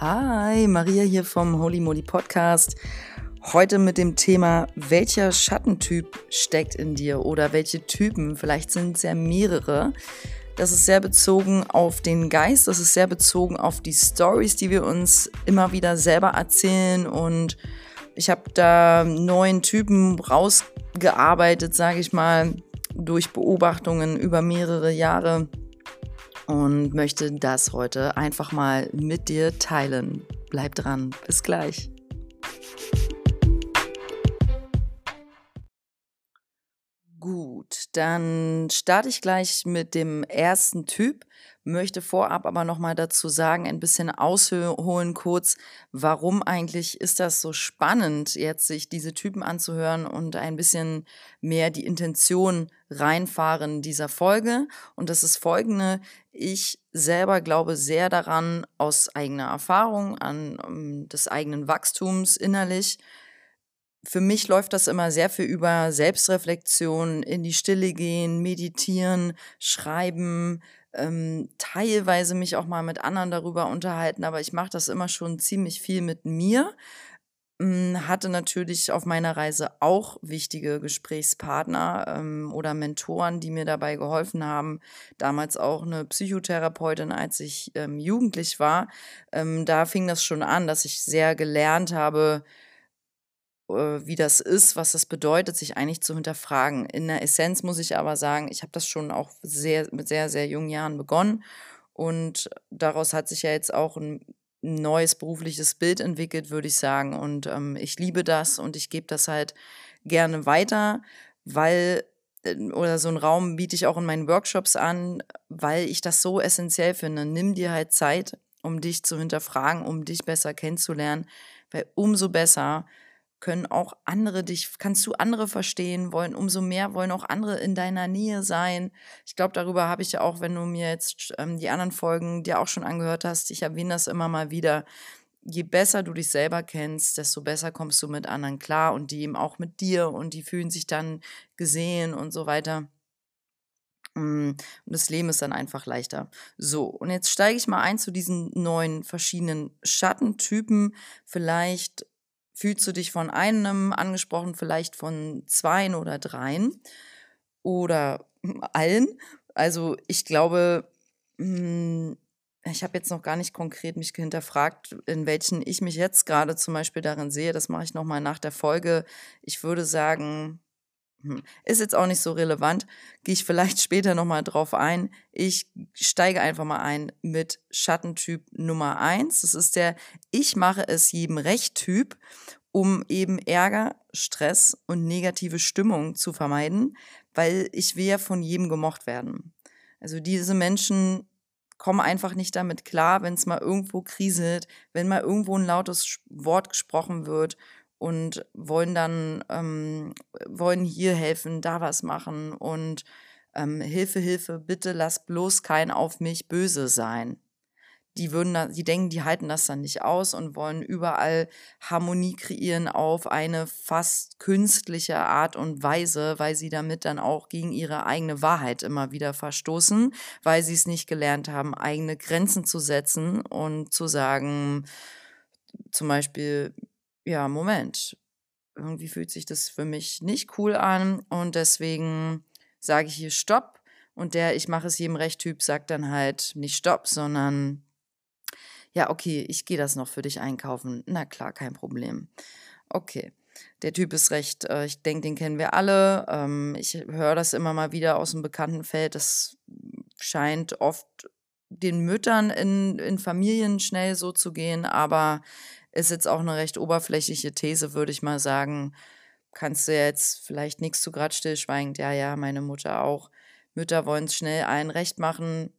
Hi, Maria hier vom Holy Moly Podcast. Heute mit dem Thema, welcher Schattentyp steckt in dir oder welche Typen, vielleicht sind es ja mehrere. Das ist sehr bezogen auf den Geist, das ist sehr bezogen auf die Stories, die wir uns immer wieder selber erzählen und ich habe da neun Typen rausgearbeitet, sage ich mal, durch Beobachtungen über mehrere Jahre und möchte das heute einfach mal mit dir teilen. Bleib dran, bis gleich. Gut, dann starte ich gleich mit dem ersten Typ möchte vorab aber nochmal dazu sagen, ein bisschen ausholen kurz, warum eigentlich ist das so spannend, jetzt sich diese Typen anzuhören und ein bisschen mehr die Intention reinfahren dieser Folge. Und das ist folgende. Ich selber glaube sehr daran, aus eigener Erfahrung, an um, ähm, des eigenen Wachstums innerlich, für mich läuft das immer sehr viel über Selbstreflexion, in die Stille gehen, meditieren, schreiben, ähm, teilweise mich auch mal mit anderen darüber unterhalten, aber ich mache das immer schon ziemlich viel mit mir. Hm, hatte natürlich auf meiner Reise auch wichtige Gesprächspartner ähm, oder Mentoren, die mir dabei geholfen haben. Damals auch eine Psychotherapeutin, als ich ähm, jugendlich war. Ähm, da fing das schon an, dass ich sehr gelernt habe, wie das ist, was das bedeutet, sich eigentlich zu hinterfragen. In der Essenz muss ich aber sagen, ich habe das schon auch sehr, mit sehr, sehr jungen Jahren begonnen. Und daraus hat sich ja jetzt auch ein neues berufliches Bild entwickelt, würde ich sagen. Und ähm, ich liebe das und ich gebe das halt gerne weiter, weil äh, oder so einen Raum biete ich auch in meinen Workshops an, weil ich das so essentiell finde. Nimm dir halt Zeit, um dich zu hinterfragen, um dich besser kennenzulernen, weil umso besser können auch andere dich, kannst du andere verstehen wollen, umso mehr wollen auch andere in deiner Nähe sein. Ich glaube, darüber habe ich ja auch, wenn du mir jetzt ähm, die anderen Folgen dir auch schon angehört hast, ich erwähne das immer mal wieder. Je besser du dich selber kennst, desto besser kommst du mit anderen klar und die eben auch mit dir und die fühlen sich dann gesehen und so weiter. Mm, und das Leben ist dann einfach leichter. So, und jetzt steige ich mal ein zu diesen neuen verschiedenen Schattentypen. Vielleicht Fühlst du dich von einem angesprochen, vielleicht von zweien oder dreien oder allen? Also ich glaube, hm, ich habe jetzt noch gar nicht konkret mich hinterfragt, in welchen ich mich jetzt gerade zum Beispiel darin sehe. Das mache ich nochmal nach der Folge. Ich würde sagen, ist jetzt auch nicht so relevant, gehe ich vielleicht später nochmal drauf ein. Ich steige einfach mal ein mit Schattentyp Nummer eins. Das ist der Ich mache es jedem Recht Typ, um eben Ärger, Stress und negative Stimmung zu vermeiden, weil ich will ja von jedem gemocht werden. Also diese Menschen kommen einfach nicht damit klar, wenn es mal irgendwo kriselt, wenn mal irgendwo ein lautes Wort gesprochen wird und wollen dann, ähm, wollen hier helfen, da was machen und ähm, Hilfe, Hilfe, bitte lass bloß kein auf mich böse sein. Die würden da, die denken, die halten das dann nicht aus und wollen überall Harmonie kreieren auf eine fast künstliche Art und Weise, weil sie damit dann auch gegen ihre eigene Wahrheit immer wieder verstoßen, weil sie es nicht gelernt haben, eigene Grenzen zu setzen und zu sagen, zum Beispiel, ja, Moment, irgendwie fühlt sich das für mich nicht cool an und deswegen sage ich hier Stopp und der Ich mache es jedem Recht Typ sagt dann halt nicht Stopp, sondern ja, okay, ich gehe das noch für dich einkaufen. Na klar, kein Problem. Okay. Der Typ ist recht, äh, ich denke, den kennen wir alle. Ähm, ich höre das immer mal wieder aus dem Bekanntenfeld. Das scheint oft den Müttern in, in Familien schnell so zu gehen, aber ist jetzt auch eine recht oberflächliche These, würde ich mal sagen. Kannst du jetzt vielleicht nichts zu grad stillschweigend, ja, ja, meine Mutter auch. Mütter wollen es schnell allen recht machen.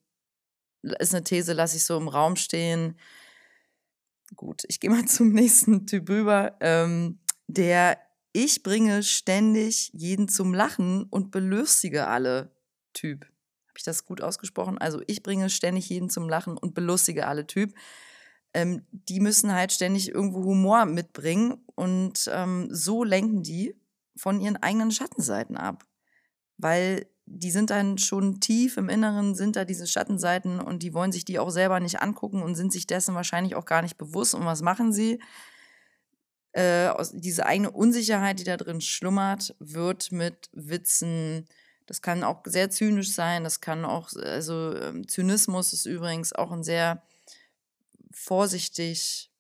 Ist eine These, lasse ich so im Raum stehen. Gut, ich gehe mal zum nächsten Typ rüber. Ähm, der Ich bringe ständig jeden zum Lachen und belustige alle Typ. Habe ich das gut ausgesprochen? Also ich bringe ständig jeden zum Lachen und belustige alle Typ ähm, die müssen halt ständig irgendwo Humor mitbringen und ähm, so lenken die von ihren eigenen Schattenseiten ab. Weil die sind dann schon tief im Inneren, sind da diese Schattenseiten und die wollen sich die auch selber nicht angucken und sind sich dessen wahrscheinlich auch gar nicht bewusst. Und was machen sie? Äh, diese eigene Unsicherheit, die da drin schlummert, wird mit Witzen, das kann auch sehr zynisch sein, das kann auch, also ähm, Zynismus ist übrigens auch ein sehr vorsichtig,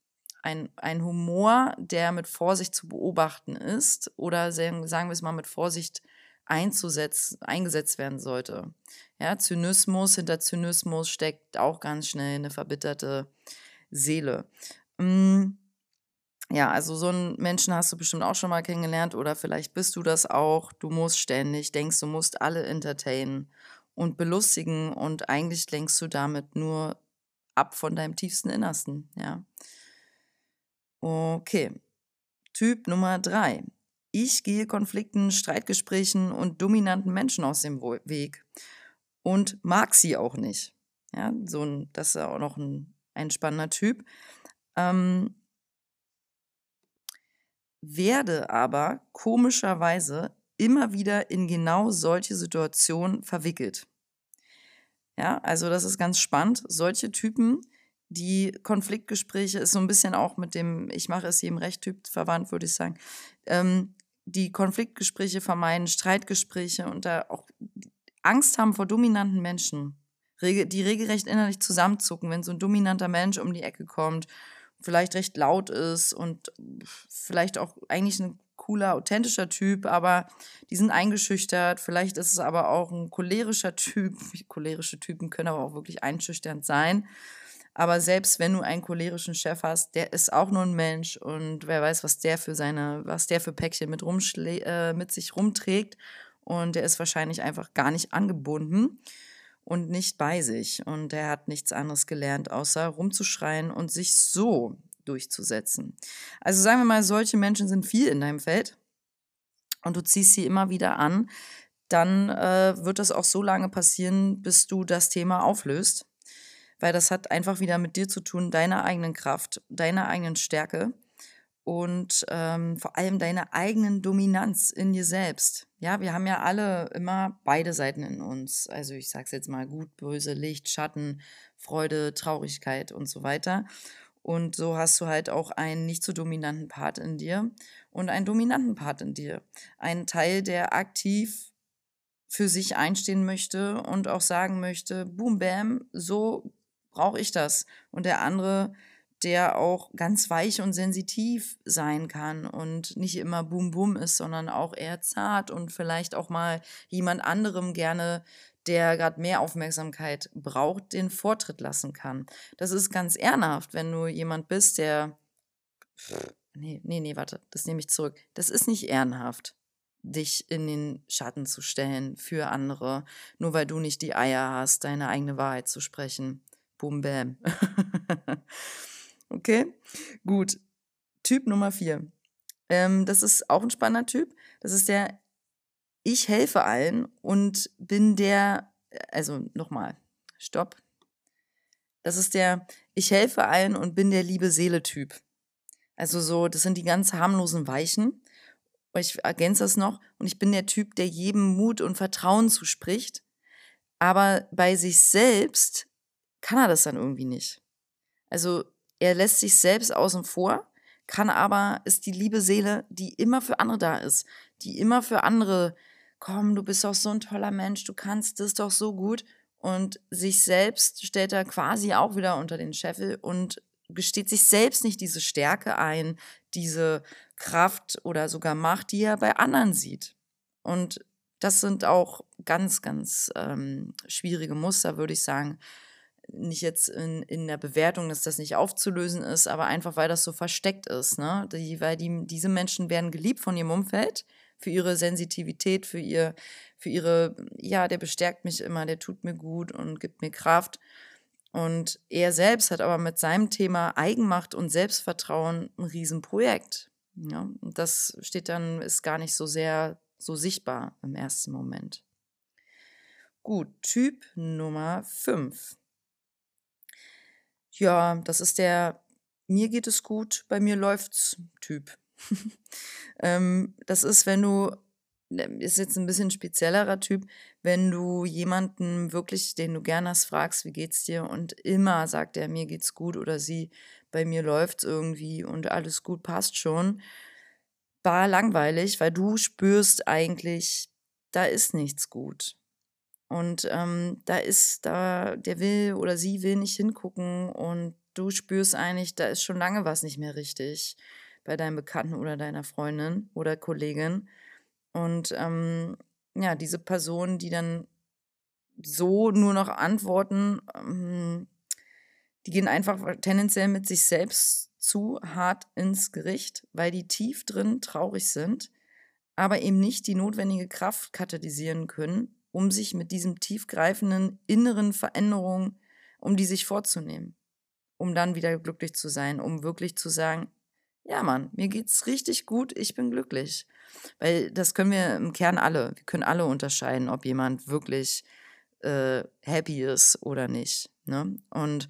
ein, ein Humor, der mit Vorsicht zu beobachten ist oder sagen, wir es mal mit Vorsicht einzusetzen, eingesetzt werden sollte. Ja, Zynismus, hinter Zynismus steckt auch ganz schnell eine verbitterte Seele. Mm, ja, also so einen Menschen hast du bestimmt auch schon mal kennengelernt oder vielleicht bist du das auch. Du musst ständig, denkst, du musst alle entertainen und belustigen und eigentlich lenkst du damit nur ab von deinem tiefsten Innersten, ja. Okay. Typ Nummer drei. Ich gehe Konflikten, Streitgesprächen und dominanten Menschen aus dem Weg und mag sie auch nicht. Ja, so ein, das ist auch noch ein, ein spannender Typ. Ähm, werde aber komischerweise immer wieder in genau solche Situationen verwickelt. Ja, also das ist ganz spannend. Solche Typen, die Konfliktgespräche ist so ein bisschen auch mit dem Ich mache es jedem Recht Typ verwandt, würde ich sagen. Ähm, die Konfliktgespräche vermeiden, Streitgespräche und da auch Angst haben vor dominanten Menschen, die regelrecht innerlich zusammenzucken, wenn so ein dominanter Mensch um die Ecke kommt vielleicht recht laut ist und vielleicht auch eigentlich ein cooler, authentischer Typ, aber die sind eingeschüchtert. Vielleicht ist es aber auch ein cholerischer Typ. Cholerische Typen können aber auch wirklich einschüchternd sein. Aber selbst wenn du einen cholerischen Chef hast, der ist auch nur ein Mensch und wer weiß, was der für seine, was der für Päckchen mit, äh, mit sich rumträgt. Und der ist wahrscheinlich einfach gar nicht angebunden und nicht bei sich. Und er hat nichts anderes gelernt, außer rumzuschreien und sich so durchzusetzen. Also sagen wir mal, solche Menschen sind viel in deinem Feld und du ziehst sie immer wieder an, dann äh, wird das auch so lange passieren, bis du das Thema auflöst. Weil das hat einfach wieder mit dir zu tun, deiner eigenen Kraft, deiner eigenen Stärke und ähm, vor allem deiner eigenen Dominanz in dir selbst. Ja, wir haben ja alle immer beide Seiten in uns. Also ich sage es jetzt mal gut, böse, Licht, Schatten, Freude, Traurigkeit und so weiter. Und so hast du halt auch einen nicht so dominanten Part in dir und einen dominanten Part in dir. Einen Teil, der aktiv für sich einstehen möchte und auch sagen möchte, boom, bam, so brauche ich das. Und der andere, der auch ganz weich und sensitiv sein kann und nicht immer boom boom ist, sondern auch eher zart und vielleicht auch mal jemand anderem gerne, der gerade mehr Aufmerksamkeit braucht, den Vortritt lassen kann. Das ist ganz ehrenhaft, wenn du jemand bist, der nee, nee, nee, warte, das nehme ich zurück. Das ist nicht ehrenhaft dich in den Schatten zu stellen für andere, nur weil du nicht die Eier hast, deine eigene Wahrheit zu sprechen. Boom, bam. Okay, gut. Typ Nummer vier. Ähm, das ist auch ein spannender Typ. Das ist der Ich helfe allen und bin der, also nochmal, stopp. Das ist der Ich helfe allen und bin der liebe Seele-Typ. Also so, das sind die ganz harmlosen Weichen. Ich ergänze das noch. Und ich bin der Typ, der jedem Mut und Vertrauen zuspricht. Aber bei sich selbst kann er das dann irgendwie nicht. Also er lässt sich selbst außen vor, kann aber, ist die liebe Seele, die immer für andere da ist, die immer für andere, komm, du bist doch so ein toller Mensch, du kannst das doch so gut. Und sich selbst stellt er quasi auch wieder unter den Scheffel und gesteht sich selbst nicht diese Stärke ein, diese Kraft oder sogar Macht, die er bei anderen sieht. Und das sind auch ganz, ganz ähm, schwierige Muster, würde ich sagen, nicht jetzt in, in der Bewertung, dass das nicht aufzulösen ist, aber einfach, weil das so versteckt ist. Ne? Die, weil die, diese Menschen werden geliebt von ihrem Umfeld für ihre Sensitivität, für ihr, für ihre, ja, der bestärkt mich immer, der tut mir gut und gibt mir Kraft. Und er selbst hat aber mit seinem Thema Eigenmacht und Selbstvertrauen ein Riesenprojekt. Ja? Das steht dann, ist gar nicht so sehr so sichtbar im ersten Moment. Gut, Typ Nummer 5. Ja, das ist der mir geht es gut, bei mir läuft's Typ. ähm, das ist, wenn du ist jetzt ein bisschen speziellerer Typ, wenn du jemanden wirklich, den du gern hast, fragst, wie geht's dir und immer sagt er, mir geht's gut oder sie, bei mir läuft's irgendwie und alles gut, passt schon. War langweilig, weil du spürst eigentlich, da ist nichts gut. Und ähm, da ist, da, der will oder sie will nicht hingucken und du spürst eigentlich, da ist schon lange was nicht mehr richtig bei deinem Bekannten oder deiner Freundin oder Kollegin. Und ähm, ja, diese Personen, die dann so nur noch antworten, ähm, die gehen einfach tendenziell mit sich selbst zu hart ins Gericht, weil die tief drin traurig sind, aber eben nicht die notwendige Kraft katalysieren können, um sich mit diesem tiefgreifenden inneren Veränderungen, um die sich vorzunehmen, um dann wieder glücklich zu sein, um wirklich zu sagen, ja Mann, mir geht's richtig gut, ich bin glücklich. Weil das können wir im Kern alle. Wir können alle unterscheiden, ob jemand wirklich äh, happy ist oder nicht. Ne? Und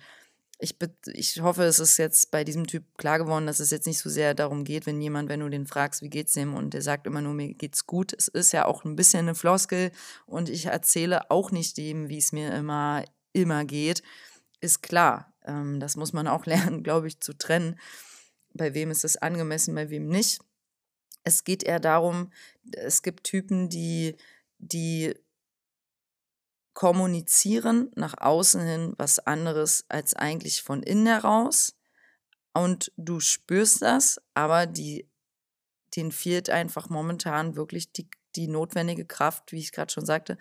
ich, ich hoffe, es ist jetzt bei diesem Typ klar geworden, dass es jetzt nicht so sehr darum geht, wenn jemand, wenn du den fragst, wie geht's dem und der sagt immer nur, mir geht's gut. Es ist ja auch ein bisschen eine Floskel und ich erzähle auch nicht dem, wie es mir immer, immer geht. Ist klar. Ähm, das muss man auch lernen, glaube ich, zu trennen. Bei wem ist es angemessen, bei wem nicht. Es geht eher darum, es gibt Typen, die, die kommunizieren nach außen hin was anderes als eigentlich von innen heraus. Und du spürst das, aber die, denen fehlt einfach momentan wirklich die, die notwendige Kraft, wie ich gerade schon sagte,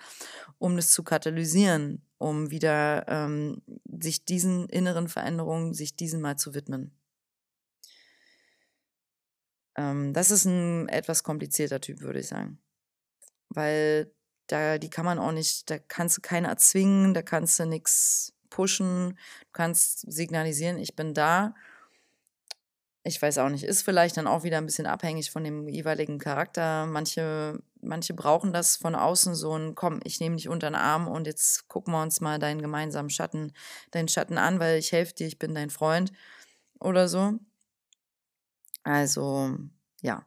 um das zu katalysieren, um wieder ähm, sich diesen inneren Veränderungen, sich diesen mal zu widmen. Ähm, das ist ein etwas komplizierter Typ, würde ich sagen. Weil da, die kann man auch nicht, da kannst du keiner erzwingen, da kannst du nichts pushen, du kannst signalisieren, ich bin da. Ich weiß auch nicht, ist vielleicht dann auch wieder ein bisschen abhängig von dem jeweiligen Charakter. Manche, manche brauchen das von außen so ein, komm, ich nehme dich unter den Arm und jetzt gucken wir uns mal deinen gemeinsamen Schatten, deinen Schatten an, weil ich helfe dir, ich bin dein Freund oder so. Also, ja.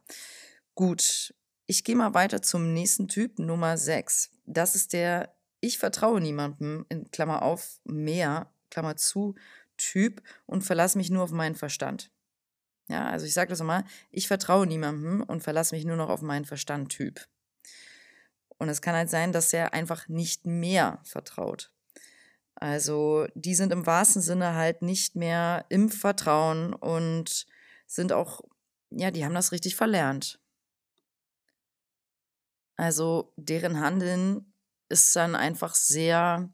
Gut. Ich gehe mal weiter zum nächsten Typ, Nummer 6. Das ist der Ich vertraue niemandem, in Klammer auf, mehr, Klammer zu, Typ und verlasse mich nur auf meinen Verstand. Ja, also ich sage das immer, ich vertraue niemandem und verlasse mich nur noch auf meinen Verstand Typ. Und es kann halt sein, dass er einfach nicht mehr vertraut. Also die sind im wahrsten Sinne halt nicht mehr im Vertrauen und sind auch, ja, die haben das richtig verlernt. Also deren Handeln ist dann einfach sehr,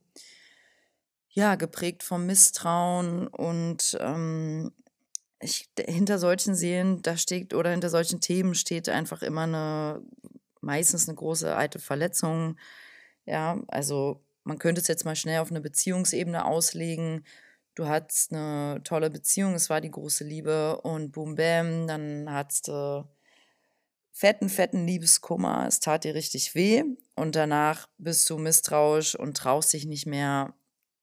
ja, geprägt vom Misstrauen und ähm, ich, hinter solchen Seelen, da steht, oder hinter solchen Themen steht einfach immer eine, meistens eine große alte Verletzung. Ja, also man könnte es jetzt mal schnell auf eine Beziehungsebene auslegen du hattest eine tolle Beziehung, es war die große Liebe und boom, bam, dann hattest du fetten, fetten Liebeskummer, es tat dir richtig weh und danach bist du misstrauisch und traust dich nicht mehr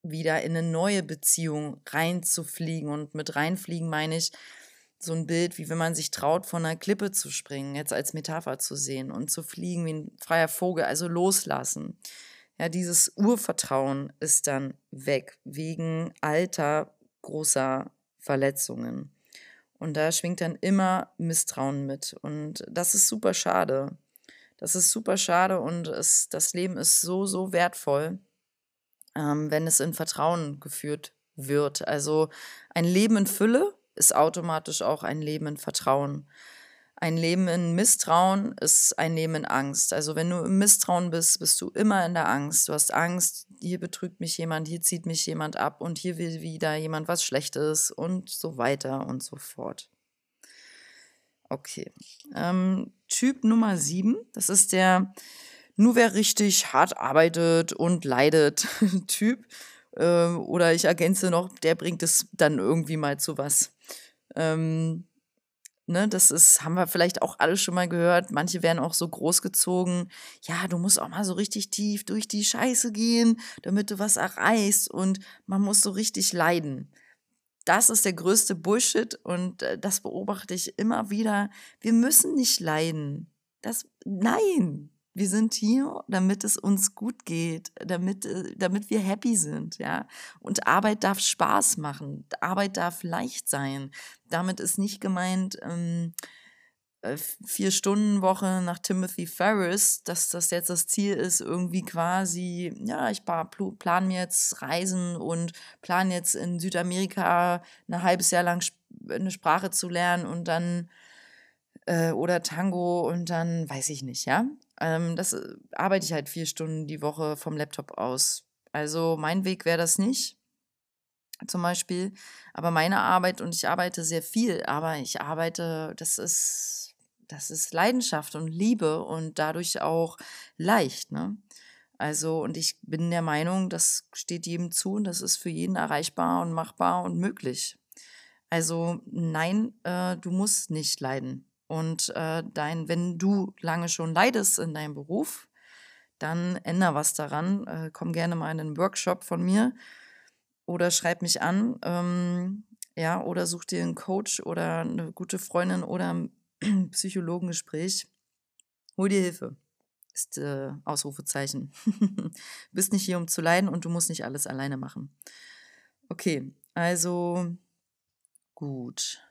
wieder in eine neue Beziehung reinzufliegen und mit reinfliegen meine ich so ein Bild, wie wenn man sich traut, von einer Klippe zu springen, jetzt als Metapher zu sehen und zu fliegen wie ein freier Vogel, also loslassen. Ja, dieses Urvertrauen ist dann weg wegen alter großer Verletzungen. Und da schwingt dann immer Misstrauen mit. Und das ist super schade. Das ist super schade und es, das Leben ist so, so wertvoll, ähm, wenn es in Vertrauen geführt wird. Also ein Leben in Fülle ist automatisch auch ein Leben in Vertrauen. Ein Leben in Misstrauen ist ein Leben in Angst. Also wenn du im Misstrauen bist, bist du immer in der Angst. Du hast Angst, hier betrügt mich jemand, hier zieht mich jemand ab und hier will wieder jemand was Schlechtes und so weiter und so fort. Okay. Ähm, typ Nummer sieben, das ist der nur wer richtig hart arbeitet und leidet Typ. Äh, oder ich ergänze noch, der bringt es dann irgendwie mal zu was. Ähm, Ne, das ist, haben wir vielleicht auch alle schon mal gehört. Manche werden auch so großgezogen. Ja, du musst auch mal so richtig tief durch die Scheiße gehen, damit du was erreichst und man muss so richtig leiden. Das ist der größte Bullshit und äh, das beobachte ich immer wieder. Wir müssen nicht leiden. Das, nein, Wir sind hier, damit es uns gut geht, damit, äh, damit wir happy sind, ja. Und Arbeit darf Spaß machen. Arbeit darf leicht sein. Damit ist nicht gemeint, ähm, äh, vier Stunden Woche nach Timothy Ferris, dass das jetzt das Ziel ist, irgendwie quasi, ja, ich plane mir jetzt Reisen und plane jetzt in Südamerika ein halbes Jahr lang eine Sprache zu lernen und dann äh, oder Tango und dann weiß ich nicht, ja. Ähm, das äh, arbeite ich halt vier Stunden die Woche vom Laptop aus. Also mein Weg wäre das nicht, zum Beispiel. Aber meine Arbeit, und ich arbeite sehr viel, aber ich arbeite, das ist, das ist Leidenschaft und Liebe und dadurch auch leicht, ne? Also, und ich bin der Meinung, das steht jedem zu und das ist für jeden erreichbar und machbar und möglich. Also, nein, äh, du musst nicht leiden. Und äh, dein, wenn du lange schon leidest in deinem Beruf, dann änder was daran. Äh, komm gerne mal in einen Workshop von mir oder schreib mich an. Ähm, ja, oder such dir einen Coach oder eine gute Freundin oder ein Psychologengespräch. Hol dir Hilfe. Ist äh, Ausrufezeichen. bist nicht hier, um zu leiden und du musst nicht alles alleine machen. Okay, also gut.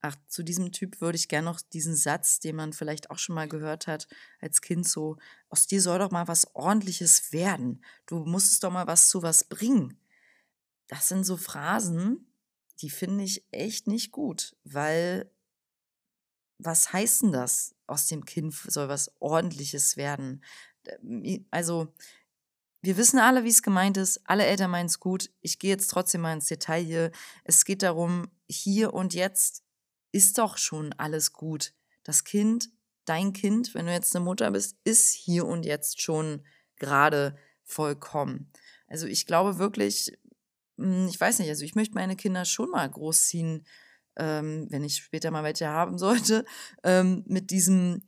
Ach, zu diesem Typ würde ich gerne noch diesen Satz, den man vielleicht auch schon mal gehört hat als Kind, so, aus dir soll doch mal was Ordentliches werden. Du musstest doch mal was zu was bringen. Das sind so Phrasen, die finde ich echt nicht gut, weil was heißt denn das? Aus dem Kind soll was Ordentliches werden. Also, wir wissen alle, wie es gemeint ist. Alle Eltern meinen es gut. Ich gehe jetzt trotzdem mal ins Detail hier. Es geht darum, hier und jetzt ist doch schon alles gut. Das Kind, dein Kind, wenn du jetzt eine Mutter bist, ist hier und jetzt schon gerade vollkommen. Also ich glaube wirklich, hm, ich weiß nicht, also ich möchte meine Kinder schon mal großziehen, ähm, wenn ich später mal welche haben sollte, ähm, mit diesem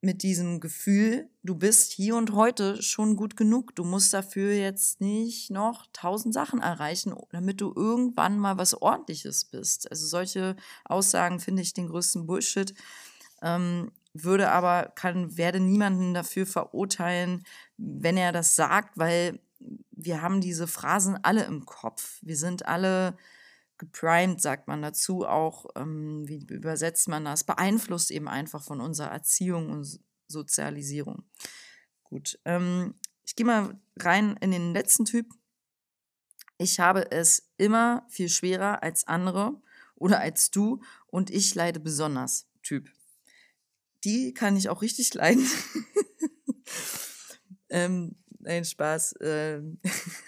mit diesem Gefühl, du bist hier und heute schon gut genug. Du musst dafür jetzt nicht noch tausend Sachen erreichen, damit du irgendwann mal was Ordentliches bist. Also solche Aussagen finde ich den größten Bullshit. Ähm, würde aber, kann, werde niemanden dafür verurteilen, wenn er das sagt, weil wir haben diese Phrasen alle im Kopf. Wir sind alle geprimed, sagt man dazu auch, ähm, wie übersetzt man das, beeinflusst eben einfach von unserer Erziehung und Sozialisierung. Gut, ähm, ich gehe mal rein in den letzten Typ. Ich habe es immer viel schwerer als andere oder als du und ich leide besonders, Typ. Die kann ich auch richtig leiden. ähm, nein, Spaß. Ähm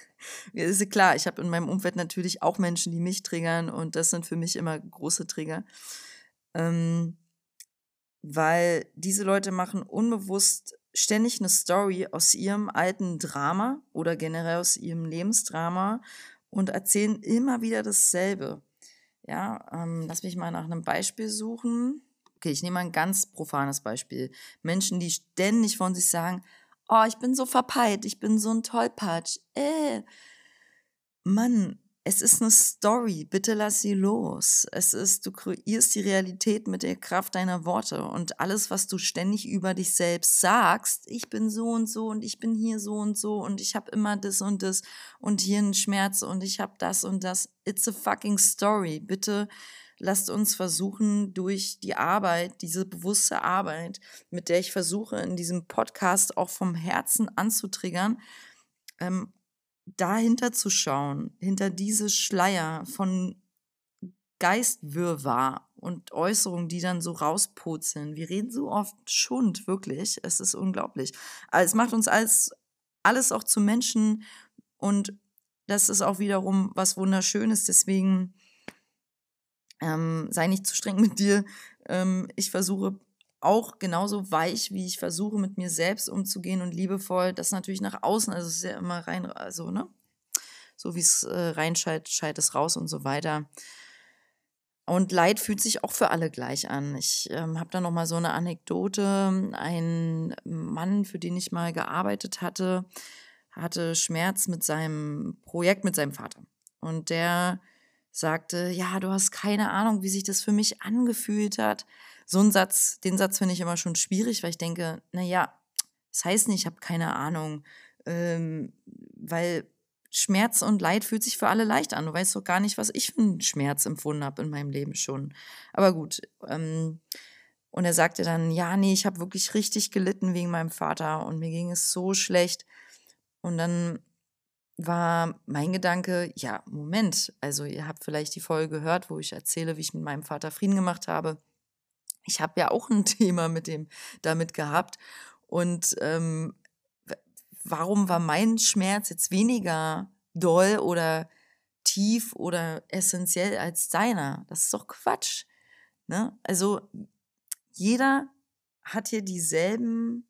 Ist klar, ich habe in meinem Umfeld natürlich auch Menschen, die mich triggern und das sind für mich immer große Trigger. Ähm, weil diese Leute machen unbewusst ständig eine Story aus ihrem alten Drama oder generell aus ihrem Lebensdrama und erzählen immer wieder dasselbe. Ja, ähm, lass mich mal nach einem Beispiel suchen. Okay, ich nehme mal ein ganz profanes Beispiel. Menschen, die ständig von sich sagen, oh, ich bin so verpeilt, ich bin so ein Tollpatsch. Äh, Mann, es ist eine Story, bitte lass sie los. Es ist, du kreierst die Realität mit der Kraft deiner Worte und alles, was du ständig über dich selbst sagst, ich bin so und so und ich bin hier so und so und ich habe immer das und das und hier einen Schmerz und ich habe das und das. It's a fucking story. Bitte lasst uns versuchen, durch die Arbeit, diese bewusste Arbeit, mit der ich versuche, in diesem Podcast auch vom Herzen anzutriggern, ähm, dahinter zu schauen, hinter diese Schleier von Geistwirrwarr und Äußerungen, die dann so rauspurzeln. Wir reden so oft Schund, wirklich. Es ist unglaublich. Also es macht uns alles, alles auch zu Menschen und das ist auch wiederum was Wunderschönes. Deswegen ähm, sei nicht zu streng mit dir. Ähm, ich versuche auch genauso weich, wie ich versuche, mit mir selbst umzugehen und liebevoll, das natürlich nach außen, also es ist ja immer rein, also, ne? So wie es äh, reinschaltet, schaltet es raus und so weiter. Und Leid fühlt sich auch für alle gleich an. Ich ähm, habe da noch mal so eine Anekdote. Ein Mann, für den ich mal gearbeitet hatte, hatte Schmerz mit seinem Projekt mit seinem Vater. Und der sagte, ja, du hast keine Ahnung, wie sich das für mich angefühlt hat. So ein Satz, den Satz finde ich immer schon schwierig, weil ich denke, naja, das heißt nicht, ich habe keine Ahnung, ähm, weil Schmerz und Leid fühlt sich für alle leicht an. Du weißt doch gar nicht, was ich für einen Schmerz empfunden habe in meinem Leben schon. Aber gut. Ähm, und er sagte dann, ja, nee, ich habe wirklich richtig gelitten wegen meinem Vater und mir ging es so schlecht. Und dann war mein Gedanke, ja, Moment, also ihr habt vielleicht die Folge gehört, wo ich erzähle, wie ich mit meinem Vater Frieden gemacht habe. Ich habe ja auch ein Thema mit dem damit gehabt. Und ähm, warum war mein Schmerz jetzt weniger doll oder tief oder essentiell als deiner? Das ist doch Quatsch. Ne? Also jeder hat hier dieselben,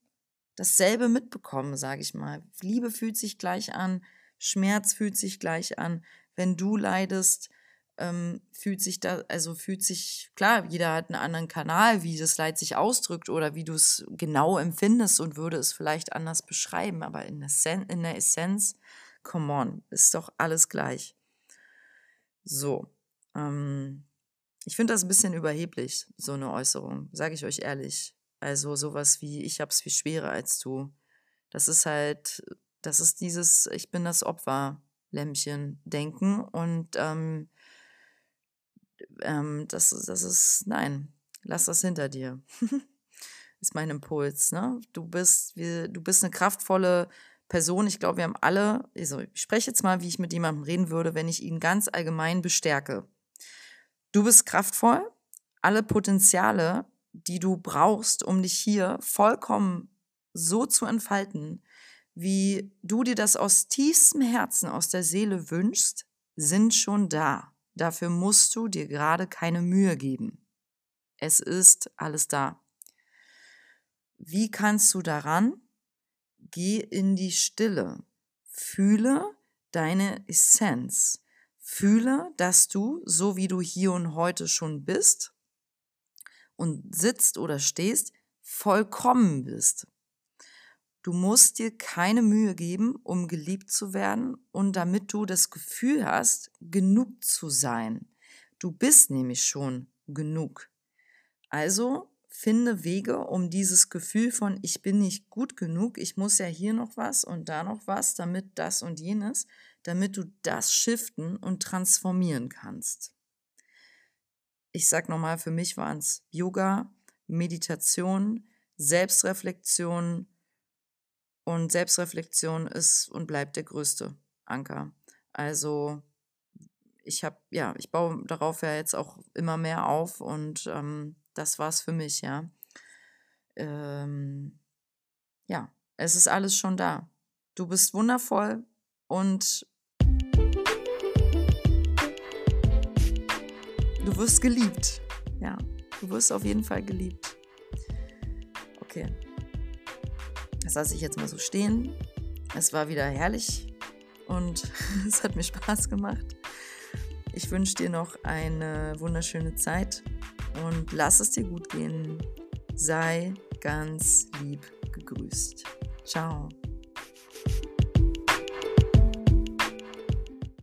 dasselbe mitbekommen, sage ich mal. Liebe fühlt sich gleich an, Schmerz fühlt sich gleich an. Wenn du leidest, ähm, fühlt sich da, also fühlt sich, klar, jeder hat einen anderen Kanal, wie das Leid sich ausdrückt oder wie du es genau empfindest und würde es vielleicht anders beschreiben, aber in der, Sen in der Essenz, come on, ist doch alles gleich. So, ähm, ich finde das ein bisschen überheblich, so eine Äußerung, sage ich euch ehrlich. Also sowas wie, ich hab's viel schwerer als du. Das ist halt, das ist dieses, ich bin das Opfer. Lämmchen denken und ähm, ähm, das, das ist, nein, lass das hinter dir. ist mein Impuls. Ne? Du, bist, wir, du bist eine kraftvolle Person. Ich glaube, wir haben alle, also ich spreche jetzt mal, wie ich mit jemandem reden würde, wenn ich ihn ganz allgemein bestärke. Du bist kraftvoll. Alle Potenziale, die du brauchst, um dich hier vollkommen so zu entfalten, wie du dir das aus tiefstem Herzen, aus der Seele wünschst, sind schon da. Dafür musst du dir gerade keine Mühe geben. Es ist alles da. Wie kannst du daran? Geh in die Stille. Fühle deine Essenz. Fühle, dass du, so wie du hier und heute schon bist und sitzt oder stehst, vollkommen bist. Du musst dir keine Mühe geben, um geliebt zu werden und damit du das Gefühl hast, genug zu sein. Du bist nämlich schon genug. Also finde Wege, um dieses Gefühl von ich bin nicht gut genug, ich muss ja hier noch was und da noch was, damit das und jenes, damit du das shiften und transformieren kannst. Ich sag nochmal, für mich waren es Yoga, Meditation, Selbstreflexion, und Selbstreflexion ist und bleibt der größte Anker. Also ich habe, ja, ich baue darauf ja jetzt auch immer mehr auf und ähm, das war's für mich, ja. Ähm, ja, es ist alles schon da. Du bist wundervoll und du wirst geliebt. Ja, du wirst auf jeden Fall geliebt. Okay. Das lasse ich jetzt mal so stehen. Es war wieder herrlich und es hat mir Spaß gemacht. Ich wünsche dir noch eine wunderschöne Zeit und lass es dir gut gehen. Sei ganz lieb gegrüßt. Ciao.